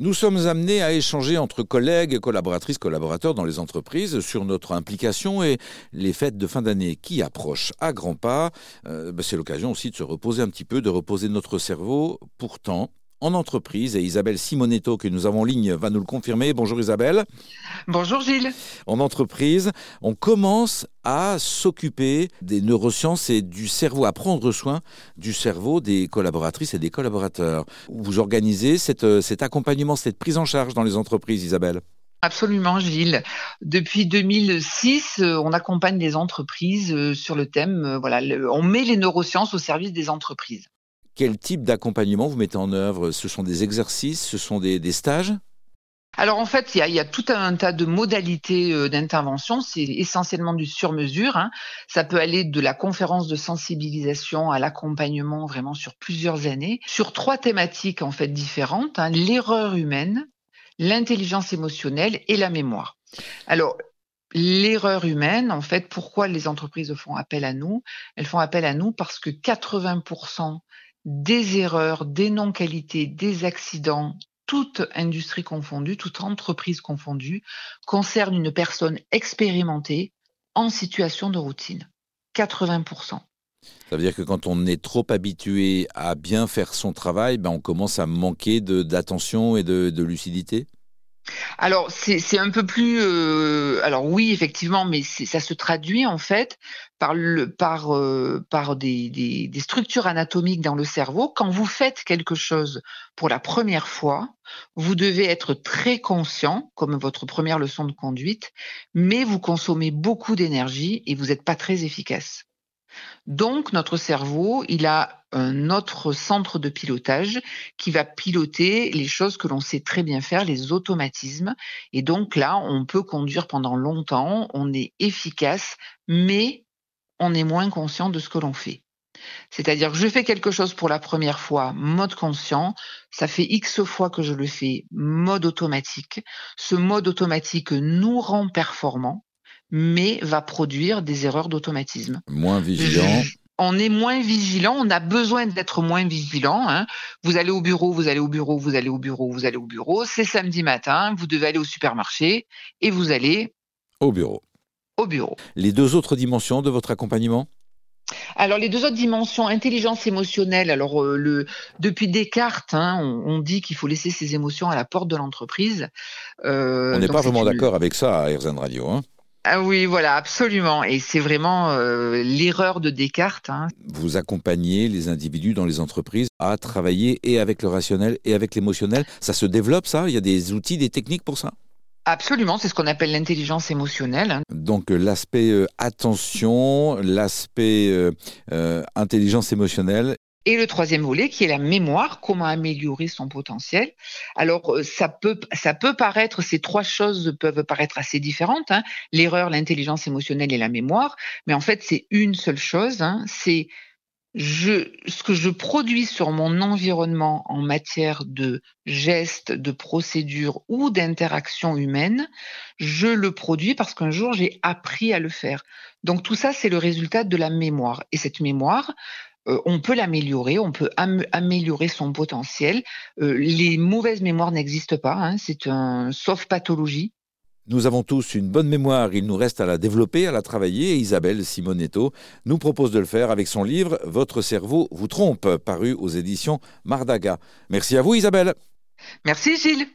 Nous sommes amenés à échanger entre collègues, collaboratrices, collaborateurs dans les entreprises sur notre implication et les fêtes de fin d'année qui approchent à grands pas. Euh, bah, c'est l'occasion aussi de se reposer un petit peu, de reposer notre cerveau. Pourtant, en entreprise. Et Isabelle Simonetto, que nous avons en ligne, va nous le confirmer. Bonjour Isabelle. Bonjour Gilles. En entreprise, on commence à s'occuper des neurosciences et du cerveau, à prendre soin du cerveau des collaboratrices et des collaborateurs. Vous organisez cette, cet accompagnement, cette prise en charge dans les entreprises, Isabelle? Absolument, Gilles. Depuis 2006, euh, on accompagne les entreprises euh, sur le thème, euh, voilà, on met les neurosciences au service des entreprises. Quel type d'accompagnement vous mettez en œuvre? Ce sont des exercices, ce sont des, stages? Alors en fait, il y, a, tout un tas de modalités euh, d'intervention. C'est essentiellement du sur-mesure. Hein. Ça peut aller de la conférence de sensibilisation à l'accompagnement vraiment sur plusieurs années, sur trois thématiques en fait différentes hein. l'erreur humaine, l'intelligence émotionnelle et la mémoire. Alors l'erreur humaine, en fait, pourquoi les entreprises font appel à nous? Elles font appel à nous parce que 80% des erreurs, des non-qualités, des accidents, toute industrie confondue, toute entreprise confondue, concerne une personne expérimentée en situation de routine. 80%. Ça veut dire que quand on est trop habitué à bien faire son travail, ben on commence à manquer d'attention et de lucidité? Alors c'est un peu plus euh, alors oui effectivement mais ça se traduit en fait par euh, des, structures anatomiques dans le cerveau. Quand vous faites quelque chose pour la première fois vous devez être très conscient comme votre première leçon de conduite mais vous consommez beaucoup d'énergie et vous n'êtes pas très efficace donc, notre cerveau, il a un autre centre de pilotage qui va piloter les choses que l'on sait très bien faire, les automatismes. Et donc là, on peut conduire pendant longtemps, on est efficace, mais on est moins conscient de ce que l'on fait. C'est-à-dire que je fais quelque chose pour la première fois, mode conscient, ça fait X fois que je le fais, mode automatique. Ce mode automatique nous rend performants mais va produire des erreurs d'automatisme. Moins vigilant. On est moins vigilant, on a besoin d'être moins vigilant. Hein. Vous allez au bureau, vous allez au bureau, vous allez au bureau, vous allez au bureau. C'est samedi matin, vous devez aller au supermarché et vous allez au bureau. Au bureau. Les deux autres dimensions de votre accompagnement? Alors les deux autres dimensions, intelligence émotionnelle. Alors euh, le, depuis Descartes, hein, on, dit qu'il faut laisser ses émotions à la porte de l'entreprise. Euh, on n'est pas vraiment d'accord avec ça à RZN Radio. Hein ah oui, voilà, absolument. Et c'est vraiment euh, l'erreur de Descartes. Hein. Vous accompagnez les individus dans les entreprises à travailler et avec le rationnel et avec l'émotionnel. Ça se développe, ça? Il y a des outils, des techniques pour ça? Absolument, c'est ce qu'on appelle l'intelligence émotionnelle. Hein. Donc euh, l'aspect euh, attention, l'aspect intelligence émotionnelle et le troisième volet qui est la mémoire, comment améliorer son potentiel. Alors euh, ça peut ça peut paraître ces trois choses peuvent paraître assez différentes, hein. l'erreur, l'intelligence émotionnelle et la mémoire, mais en fait c'est une seule chose, hein. c'est ce que je produis sur mon environnement en matière de gestes, de procédures ou d'interaction humaine, je le produis parce qu'un jour j'ai appris à le faire. Donc tout ça, c'est le résultat de la mémoire. Et cette mémoire, euh, on peut l'améliorer, on peut améliorer son potentiel. Euh, les mauvaises mémoires n'existent pas, hein, c'est un sauf pathologie. Nous avons tous une bonne mémoire, il nous reste à la développer, à la travailler, et Isabelle Simonetto nous propose de le faire avec son livre Votre cerveau vous trompe, paru aux éditions Mardaga. Merci à vous Isabelle. Merci Gilles.